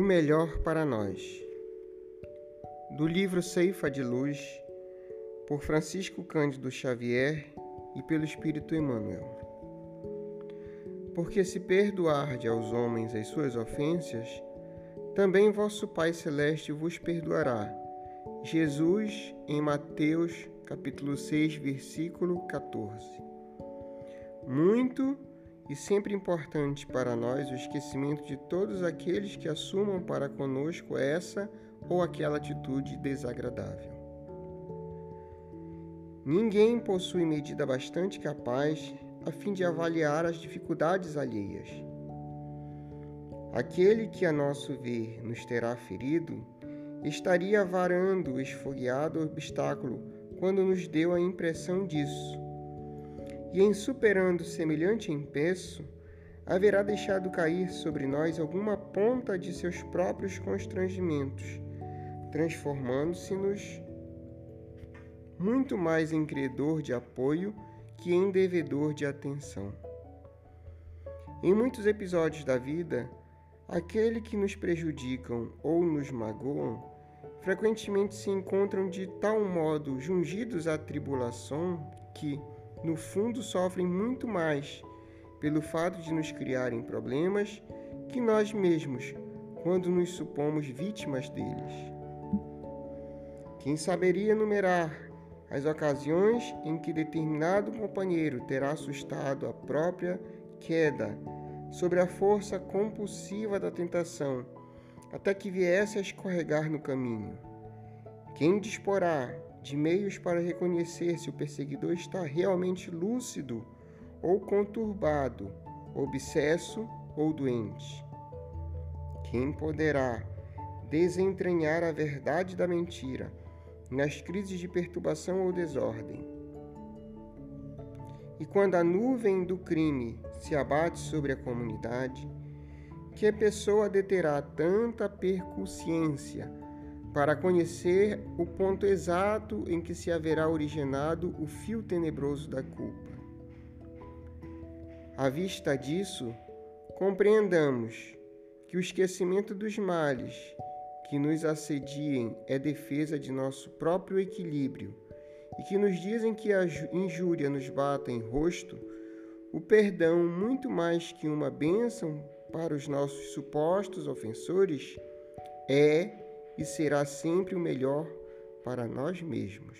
melhor para nós. Do livro Ceifa de Luz, por Francisco Cândido Xavier e pelo Espírito Emmanuel. Porque se perdoarde aos homens as suas ofensas, também vosso Pai celeste vos perdoará. Jesus em Mateus, capítulo 6, versículo 14. Muito e sempre importante para nós o esquecimento de todos aqueles que assumam para conosco essa ou aquela atitude desagradável. Ninguém possui medida bastante capaz a fim de avaliar as dificuldades alheias. Aquele que, a nosso ver, nos terá ferido, estaria varando o esfogueado obstáculo quando nos deu a impressão disso e em superando semelhante empeço, haverá deixado cair sobre nós alguma ponta de seus próprios constrangimentos, transformando-se-nos muito mais em credor de apoio que em devedor de atenção. Em muitos episódios da vida, aquele que nos prejudicam ou nos magoam frequentemente se encontram de tal modo jungidos à tribulação que, no fundo, sofrem muito mais pelo fato de nos criarem problemas que nós mesmos, quando nos supomos vítimas deles. Quem saberia numerar as ocasiões em que determinado companheiro terá assustado a própria queda sobre a força compulsiva da tentação, até que viesse a escorregar no caminho? Quem disporá de meios para reconhecer se o perseguidor está realmente lúcido ou conturbado, obsesso ou doente. Quem poderá desentranhar a verdade da mentira nas crises de perturbação ou desordem? E quando a nuvem do crime se abate sobre a comunidade, que pessoa deterá tanta percussiência para conhecer o ponto exato em que se haverá originado o fio tenebroso da culpa. À vista disso, compreendamos que o esquecimento dos males que nos assediem é defesa de nosso próprio equilíbrio e que nos dizem que a injúria nos bata em rosto, o perdão, muito mais que uma bênção para os nossos supostos ofensores, é e será sempre o melhor para nós mesmos.